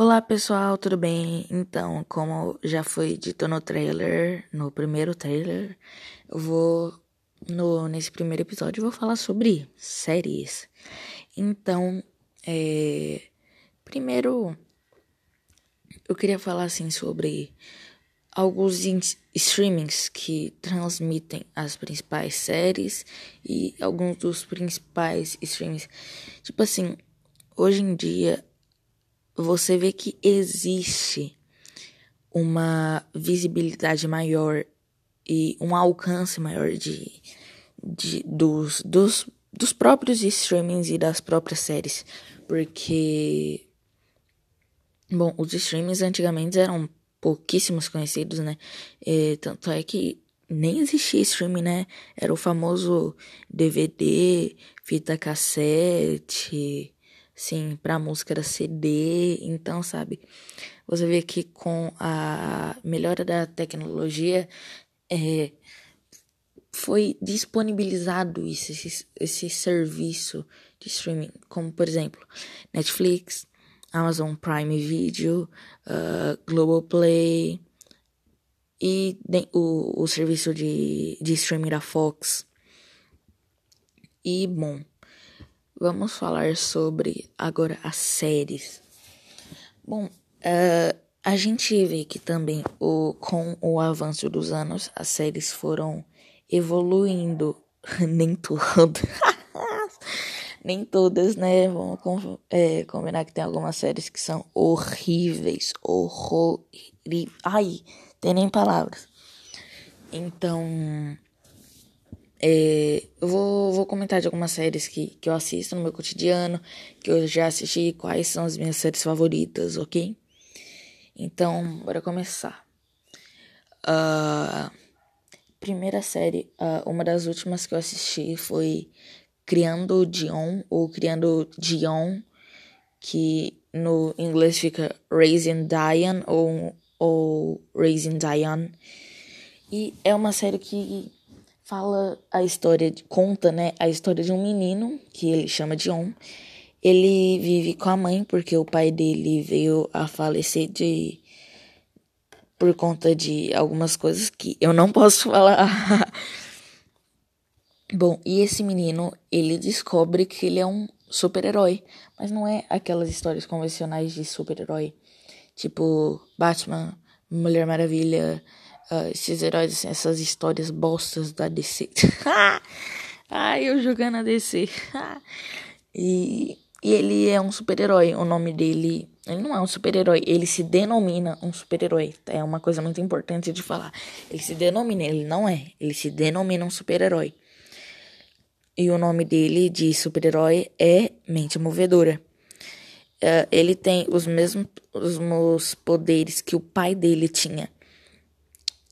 Olá pessoal, tudo bem? Então, como já foi dito no trailer, no primeiro trailer, eu vou no nesse primeiro episódio eu vou falar sobre séries. Então, é, primeiro eu queria falar assim sobre alguns streamings que transmitem as principais séries e alguns dos principais streamings. Tipo assim, hoje em dia você vê que existe uma visibilidade maior e um alcance maior de, de dos, dos, dos próprios streamings e das próprias séries. Porque, bom, os streamings antigamente eram pouquíssimos conhecidos, né? E, tanto é que nem existia streaming, né? Era o famoso DVD, fita cassete, Sim, pra música era CD, então, sabe? Você vê que com a melhora da tecnologia, é, foi disponibilizado esse, esse, esse serviço de streaming, como por exemplo, Netflix, Amazon Prime Video, uh, Globoplay e o, o serviço de, de streaming da Fox. E, bom, Vamos falar sobre agora as séries. Bom, uh, a gente vê que também o, com o avanço dos anos as séries foram evoluindo. Nem todas. Nem todas, né? Vamos é, combinar que tem algumas séries que são horríveis. Horríveis. Ai, tem nem palavras. Então é, eu vou, vou comentar de algumas séries que, que eu assisto no meu cotidiano, que eu já assisti, quais são as minhas séries favoritas, ok? Então, bora começar. Uh, primeira série, uh, uma das últimas que eu assisti foi Criando Dion, ou Criando Dion, que no inglês fica Raising Diane, ou, ou Raising Diane. E é uma série que fala a história, conta, né, a história de um menino que ele chama de On. Ele vive com a mãe porque o pai dele veio a falecer de por conta de algumas coisas que eu não posso falar. Bom, e esse menino, ele descobre que ele é um super-herói, mas não é aquelas histórias convencionais de super-herói, tipo Batman, Mulher Maravilha, uh, esses heróis, assim, essas histórias bostas da DC. Ai, eu jogando a DC. e, e ele é um super-herói. O nome dele. Ele não é um super-herói, ele se denomina um super-herói. É uma coisa muito importante de falar. Ele se denomina, ele não é. Ele se denomina um super-herói. E o nome dele de super-herói é Mente Movedora. Uh, ele tem os mesmos, os mesmos poderes que o pai dele tinha.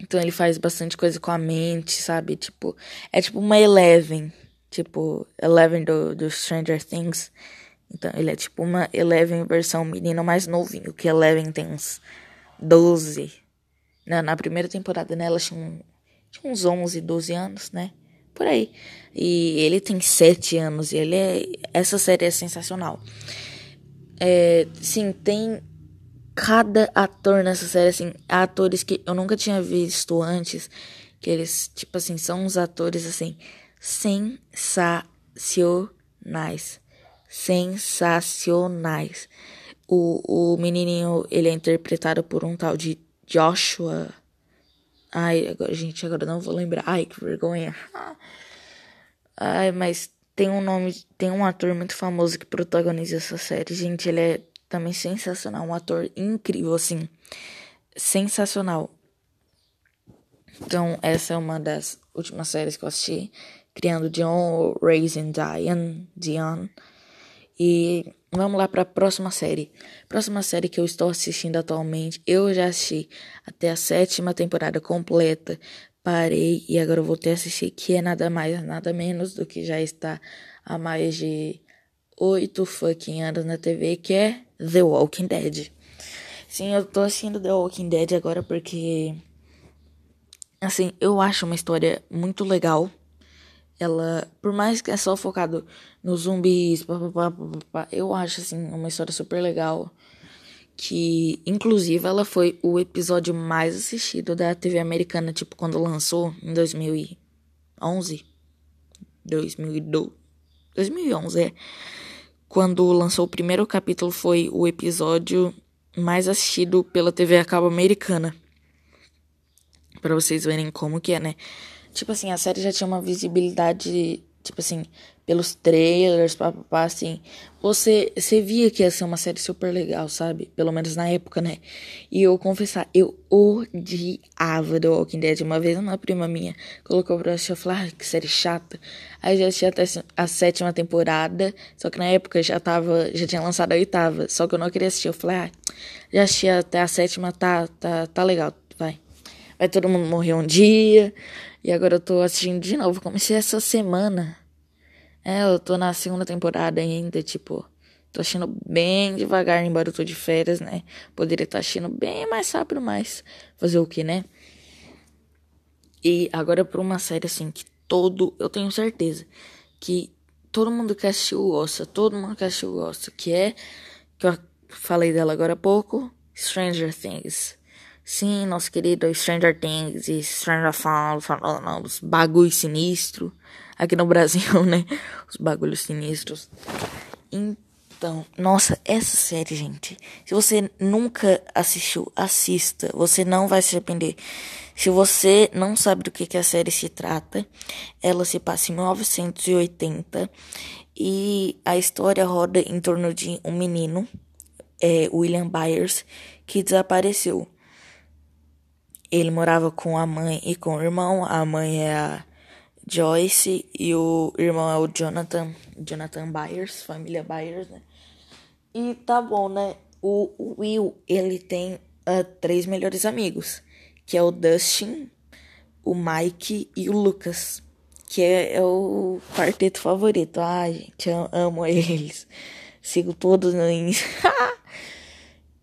Então ele faz bastante coisa com a mente, sabe? Tipo, é tipo uma Eleven. Tipo, Eleven do, do Stranger Things. Então ele é tipo uma Eleven versão menino mais novinho, que Eleven tem uns 12. Na, na primeira temporada, né? Ela tinha, tinha uns 11, 12 anos, né? Por aí. E ele tem 7 anos e ele é. Essa série é sensacional. É, sim, tem cada ator nessa série, assim, atores que eu nunca tinha visto antes, que eles, tipo assim, são uns atores, assim, sensacionais. Sensacionais. O, o menininho, ele é interpretado por um tal de Joshua. Ai, agora, gente, agora não vou lembrar. Ai, que vergonha. Ai, mas tem um nome, tem um ator muito famoso que protagoniza essa série. Gente, ele é também sensacional, um ator incrível, assim, sensacional. Então, essa é uma das últimas séries que eu assisti, Criando Dion, Raising Diane, Dion. E vamos lá para a próxima série. Próxima série que eu estou assistindo atualmente, eu já assisti até a sétima temporada completa. Parei e agora eu voltei a assistir, que é nada mais, nada menos do que já está há mais de oito fucking anos na TV, que é The Walking Dead. Sim, eu tô assistindo The Walking Dead agora porque. Assim, eu acho uma história muito legal. Ela, por mais que é só focado nos zumbis, pá, pá, pá, eu acho, assim, uma história super legal. que inclusive ela foi o episódio mais assistido da TV americana, tipo quando lançou em 2011, 2012, 2011 é. Quando lançou o primeiro capítulo foi o episódio mais assistido pela TV a cabo americana. Para vocês verem como que é, né? Tipo assim, a série já tinha uma visibilidade, tipo assim, pelos trailers, papapá, assim, você, você via que ia ser uma série super legal, sabe? Pelo menos na época, né? E eu confessar, eu odiava The Walking Dead. Uma vez uma prima minha colocou pra assistir, eu falei, ah, que série chata. Aí já assisti até a sétima temporada, só que na época já tava, já tinha lançado a oitava, só que eu não queria assistir. Eu falei, ah, já assisti até a sétima, tá, tá, tá legal, vai. Vai todo mundo morrer um dia. E agora eu tô assistindo de novo. Comecei essa semana. É, eu tô na segunda temporada ainda, tipo, tô assistindo bem devagar, embora eu tô de férias, né? Poderia estar tá bem mais rápido, mas fazer o que, né? E agora pra uma série assim que todo, eu tenho certeza que todo mundo que assistiu gosta, todo mundo que assistiu gosta, que é que eu falei dela agora há pouco, Stranger Things. Sim, nosso querido Stranger Things e Stranger Things, os bagulho sinistro aqui no Brasil, né? Os bagulhos sinistros. Então, nossa, essa série, gente. Se você nunca assistiu, assista. Você não vai se arrepender. Se você não sabe do que, que a série se trata, ela se passa em 1980 e a história roda em torno de um menino, é, William Byers, que desapareceu. Ele morava com a mãe e com o irmão. A mãe é a Joyce e o irmão é o Jonathan, Jonathan Byers, família Byers, né? E tá bom, né? O, Will, ele tem uh, três melhores amigos, que é o Dustin, o Mike e o Lucas, que é, é o quarteto favorito. Ai, gente, eu amo eles. Sigo todos no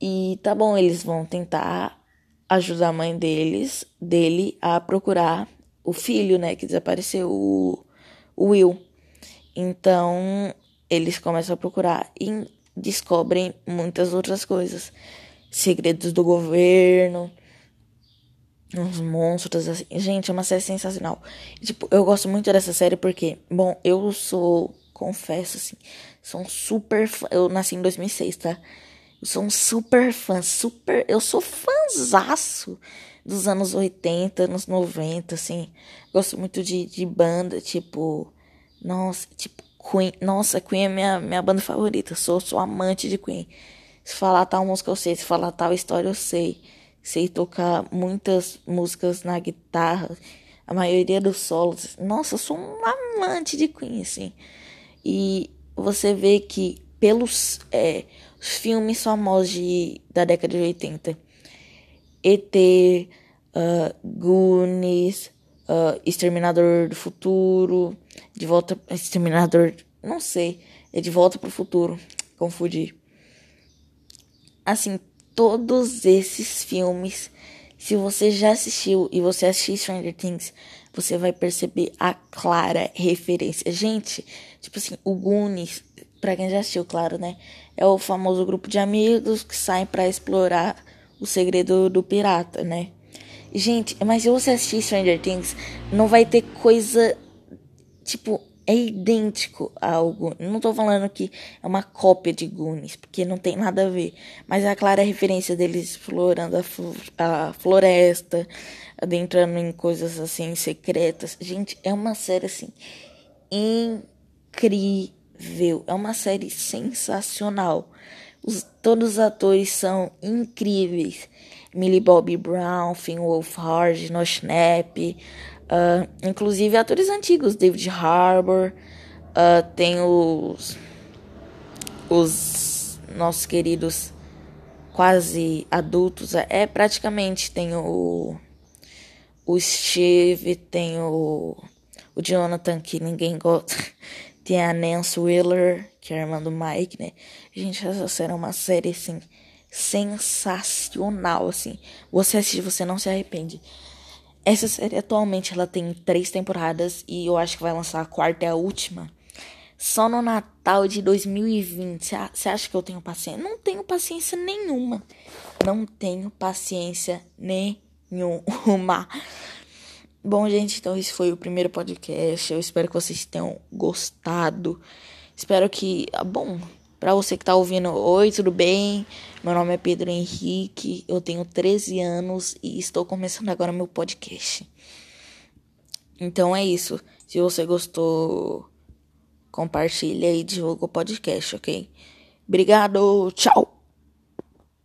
E tá bom, eles vão tentar ajudar a mãe deles, dele a procurar o filho, né, que desapareceu, o, o Will. Então, eles começam a procurar e descobrem muitas outras coisas. Segredos do governo, uns monstros assim. Gente, é uma série sensacional. Tipo, eu gosto muito dessa série porque, bom, eu sou, confesso assim, sou um super fã. Eu nasci em 2006, tá? Eu sou um super fã, super, eu sou fãzaço dos anos 80, anos 90, assim. Gosto muito de, de banda, tipo. Nossa, tipo, Queen. Nossa, Queen é minha, minha banda favorita. Sou, sou amante de Queen. Se falar tal música eu sei, se falar tal história eu sei. Sei tocar muitas músicas na guitarra, a maioria dos solos. Nossa, eu sou um amante de Queen, assim. E você vê que pelos é, filmes famosos de, da década de 80 ET, uh, Goonies, uh, Exterminador do Futuro, De Volta. Exterminador. Não sei. É De Volta pro Futuro. Confundi. Assim, todos esses filmes. Se você já assistiu e você assistiu Stranger Things, você vai perceber a clara referência. Gente, tipo assim, o Goonies, pra quem já assistiu, claro, né? É o famoso grupo de amigos que saem para explorar o segredo do pirata, né? Gente, mas se você assistir Stranger Things, não vai ter coisa. Tipo, é idêntico a algo. Não tô falando que é uma cópia de Goonies, porque não tem nada a ver. Mas é a clara referência deles explorando a, a floresta, adentrando em coisas assim secretas. Gente, é uma série assim incrível. É uma série sensacional. Os, todos os atores são incríveis. Millie Bobby Brown, Finn Wolfhard, No Snap, uh, inclusive atores antigos, David Harbour, uh, tem os, os nossos queridos quase adultos, é praticamente tem o, o Steve, tem o, o Jonathan que ninguém gosta, tem a Nancy Wheeler, que é a irmã do Mike, né? Gente, essa série é uma série, assim, sensacional, assim. Você assiste, você não se arrepende. Essa série atualmente ela tem três temporadas e eu acho que vai lançar a quarta e a última. só no Natal de 2020. Você acha que eu tenho paciência? Não tenho paciência nenhuma. Não tenho paciência nenhuma. Bom, gente, então esse foi o primeiro podcast. Eu espero que vocês tenham gostado. Espero que. Ah, bom, para você que tá ouvindo, oi, tudo bem? Meu nome é Pedro Henrique, eu tenho 13 anos e estou começando agora meu podcast. Então é isso. Se você gostou, compartilha e divulga o podcast, ok? Obrigado, tchau!